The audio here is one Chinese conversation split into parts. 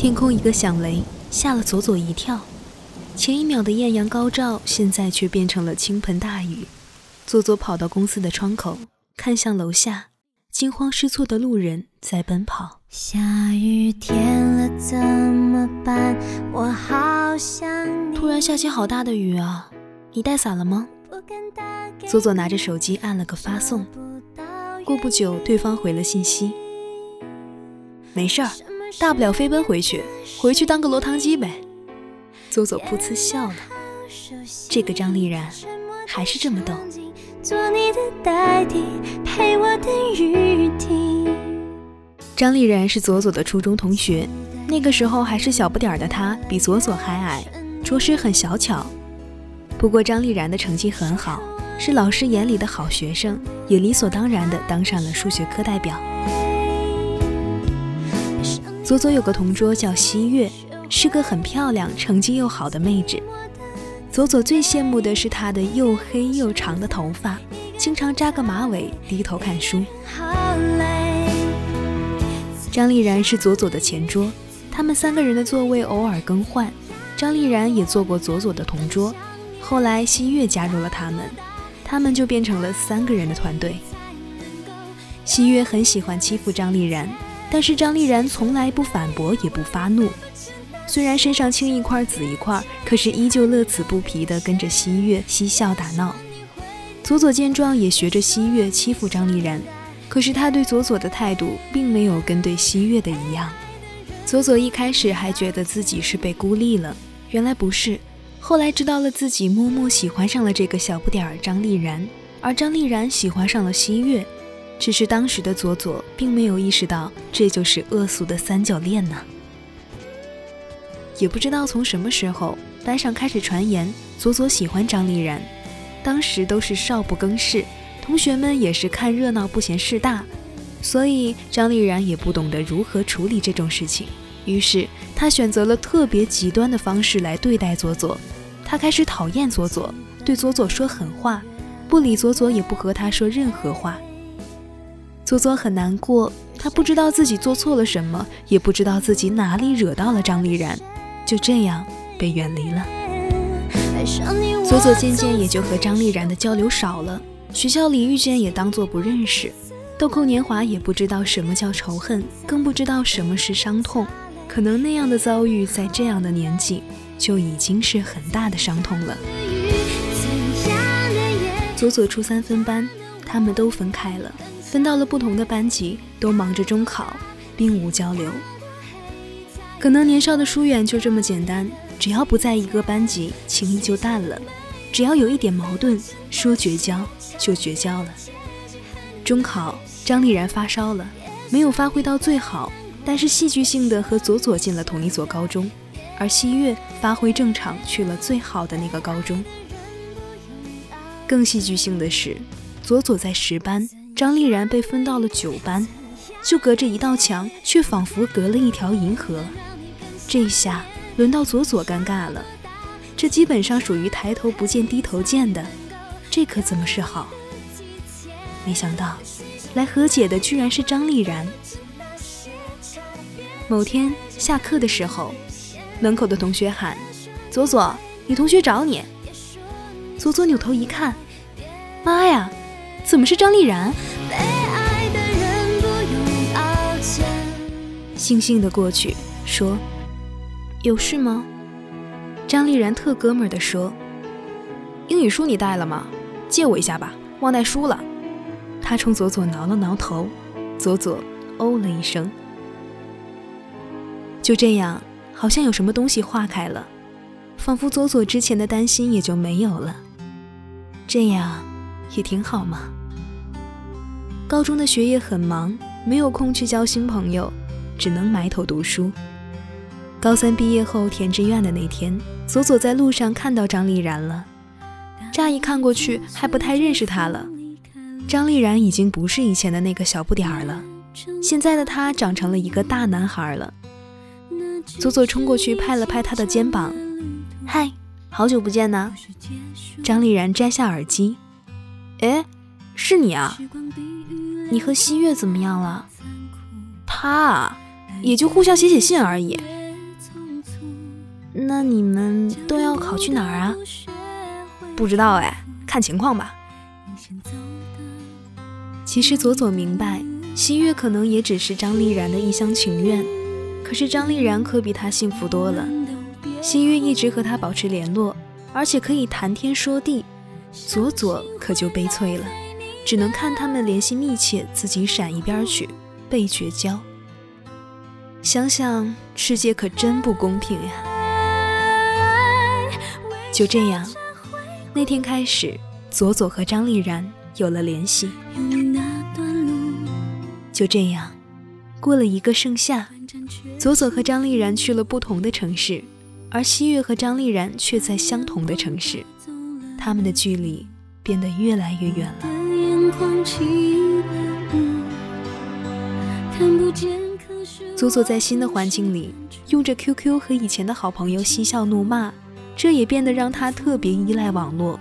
天空一个响雷，吓了左左一跳。前一秒的艳阳高照，现在却变成了倾盆大雨。左左跑到公司的窗口，看向楼下，惊慌失措的路人在奔跑。下雨天了怎么办？我好想你。突然下起好大的雨啊！你带伞了吗？左左拿着手机按了个发送。过不久，对方回了信息：没事儿。大不了飞奔回去，回去当个落汤鸡呗。左左噗呲笑了，这个张丽然还是这么逗。张丽然是左左的初中同学，那个时候还是小不点儿的她，比左左还矮，着实很小巧。不过张丽然的成绩很好，是老师眼里的好学生，也理所当然的当上了数学科代表。左左有个同桌叫西月，是个很漂亮、成绩又好的妹纸。左左最羡慕的是她的又黑又长的头发，经常扎个马尾，低头看书。张丽然是左左的前桌，他们三个人的座位偶尔更换。张丽然也坐过左左的同桌，后来西月加入了他们，他们就变成了三个人的团队。西月很喜欢欺负张丽然。但是张丽然从来不反驳，也不发怒。虽然身上青一块紫一块，可是依旧乐此不疲地跟着西月嬉笑打闹。左左见状，也学着西月欺负张丽然。可是他对左左的态度，并没有跟对西月的一样。左左一开始还觉得自己是被孤立了，原来不是。后来知道了自己默默喜欢上了这个小不点儿张丽然，而张丽然喜欢上了西月。只是当时的佐佐并没有意识到，这就是恶俗的三角恋呢。也不知道从什么时候，班上开始传言佐佐喜欢张丽然。当时都是少不更事，同学们也是看热闹不嫌事大，所以张丽然也不懂得如何处理这种事情。于是他选择了特别极端的方式来对待佐佐。他开始讨厌佐佐，对佐佐说狠话，不理佐佐，也不和他说任何话。左左很难过，他不知道自己做错了什么，也不知道自己哪里惹到了张丽然，就这样被远离了。左左渐渐也就和张丽然的交流少了，学校里遇见也当做不认识。豆蔻年华也不知道什么叫仇恨，更不知道什么是伤痛。可能那样的遭遇，在这样的年纪就已经是很大的伤痛了。左左初三分班，他们都分开了。分到了不同的班级，都忙着中考，并无交流。可能年少的疏远就这么简单，只要不在一个班级，情谊就淡了；只要有一点矛盾，说绝交就绝交了。中考，张丽然发烧了，没有发挥到最好，但是戏剧性的和左左进了同一所高中，而西月发挥正常，去了最好的那个高中。更戏剧性的是，左左在十班。张丽然被分到了九班，就隔着一道墙，却仿佛隔了一条银河。这下轮到左左尴尬了，这基本上属于抬头不见低头见的，这可怎么是好？没想到来和解的居然是张丽然。某天下课的时候，门口的同学喊：“左左，你同学找你。”左左扭头一看，妈呀！怎么是张丽然？悻悻的过去，说：“有事吗？”张丽然特哥们儿的说：“英语书你带了吗？借我一下吧，忘带书了。”他冲左左挠了挠头，左左哦了一声。就这样，好像有什么东西化开了，仿佛左左之前的担心也就没有了。这样。也挺好嘛。高中的学业很忙，没有空去交新朋友，只能埋头读书。高三毕业后填志愿的那天，左左在路上看到张丽然了。乍一看过去还不太认识她了。张丽然已经不是以前的那个小不点儿了，现在的她长成了一个大男孩了。左左冲过去拍了拍他的肩膀：“嗨，好久不见呢。”张丽然摘下耳机：“哎，是你啊？你和西月怎么样了？他啊，也就互相写写信而已。”那你们都要考去哪儿啊？不知道哎，看情况吧。其实左左明白，西月可能也只是张丽然的一厢情愿，可是张丽然可比他幸福多了。西月一直和他保持联络，而且可以谈天说地，左左可就悲催了，只能看他们联系密切，自己闪一边去，被绝交。想想世界可真不公平呀。就这样，那天开始，左左和张丽然有了联系。就这样，过了一个盛夏，左左和张丽然去了不同的城市，而西月和张丽然却在相同的城市，他们的距离变得越来越远了。佐佐在新的环境里，用着 QQ 和以前的好朋友嬉笑怒骂。这也变得让他特别依赖网络，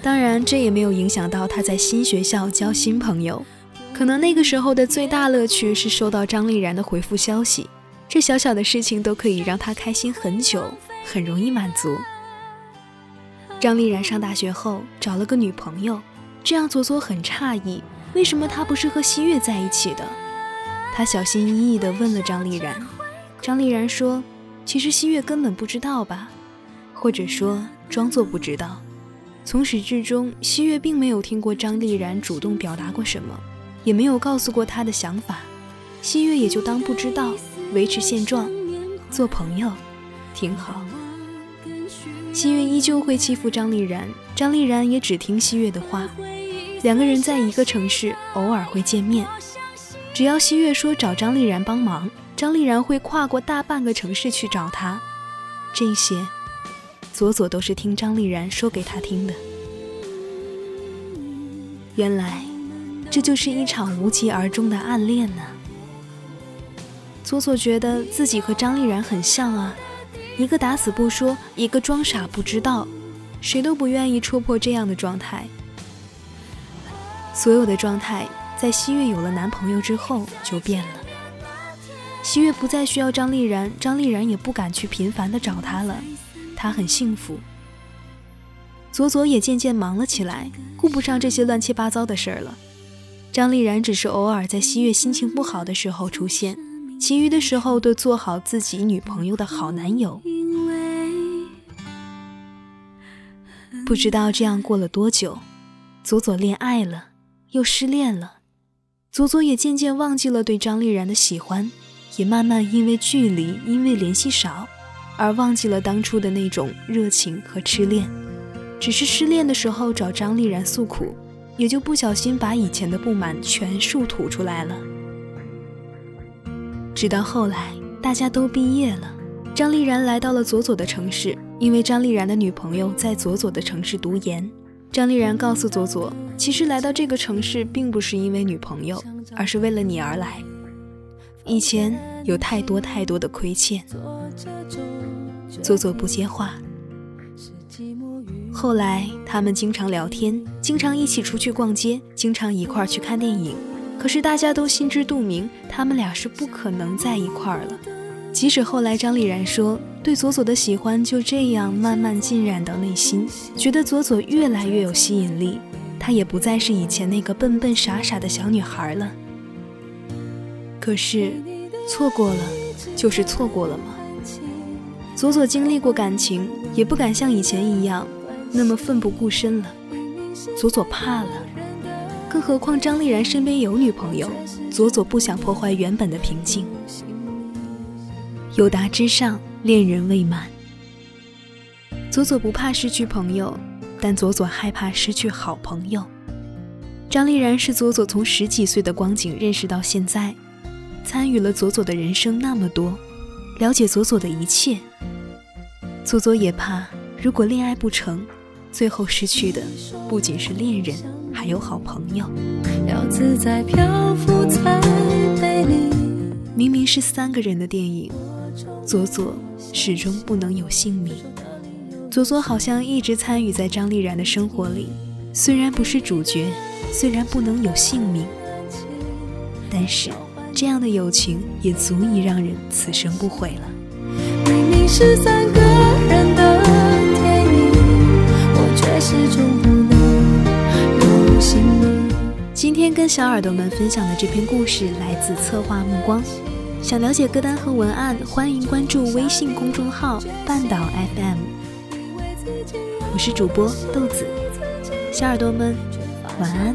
当然，这也没有影响到他在新学校交新朋友。可能那个时候的最大乐趣是收到张丽然的回复消息，这小小的事情都可以让他开心很久，很容易满足。张丽然上大学后找了个女朋友，这让左左很诧异，为什么他不是和西月在一起的？他小心翼翼地问了张丽然，张丽然说：“其实西月根本不知道吧。”或者说装作不知道，从始至终，西月并没有听过张丽然主动表达过什么，也没有告诉过他的想法，西月也就当不知道，维持现状，做朋友，挺好。西月依旧会欺负张丽然，张丽然也只听西月的话，两个人在一个城市，偶尔会见面，只要西月说找张丽然帮忙，张丽然会跨过大半个城市去找他，这些。左左都是听张丽然说给他听的。原来，这就是一场无疾而终的暗恋呢。左左觉得自己和张丽然很像啊，一个打死不说，一个装傻不知道，谁都不愿意戳破这样的状态。所有的状态在西月有了男朋友之后就变了。西月不再需要张丽然，张丽然也不敢去频繁的找他了。他很幸福，左左也渐渐忙了起来，顾不上这些乱七八糟的事儿了。张丽然只是偶尔在西月心情不好的时候出现，其余的时候都做好自己女朋友的好男友。不知道这样过了多久，左左恋爱了，又失恋了，佐佐也渐渐忘记了对张丽然的喜欢，也慢慢因为距离，因为联系少。而忘记了当初的那种热情和痴恋，只是失恋的时候找张丽然诉苦，也就不小心把以前的不满全数吐出来了。直到后来大家都毕业了，张丽然来到了佐佐的城市，因为张丽然的女朋友在佐佐的城市读研。张丽然告诉左左，其实来到这个城市并不是因为女朋友，而是为了你而来。以前有太多太多的亏欠。左左不接话。后来他们经常聊天，经常一起出去逛街，经常一块儿去看电影。可是大家都心知肚明，他们俩是不可能在一块儿了。即使后来张丽然说对左左的喜欢就这样慢慢浸染到内心，觉得左左越来越有吸引力，她也不再是以前那个笨笨傻傻的小女孩了。可是错过了，就是错过了吗？左左经历过感情，也不敢像以前一样那么奋不顾身了。左左怕了，更何况张丽然身边有女朋友，左左不想破坏原本的平静。有达之上，恋人未满。左左不怕失去朋友，但左左害怕失去好朋友。张丽然是左左从十几岁的光景认识到现在，参与了左左的人生那么多，了解左左的一切。左左也怕，如果恋爱不成，最后失去的不仅是恋人，还有好朋友。要自在漂浮。明明是三个人的电影，佐佐始终不能有姓名。佐佐好像一直参与在张丽然的生活里，虽然不是主角，虽然不能有姓名，但是这样的友情也足以让人此生不悔了。明明是三个人的电影，我却始终不能有姓名。今天跟小耳朵们分享的这篇故事来自策划目光。想了解歌单和文案，欢迎关注微信公众号半岛 FM。我是主播豆子，小耳朵们晚安。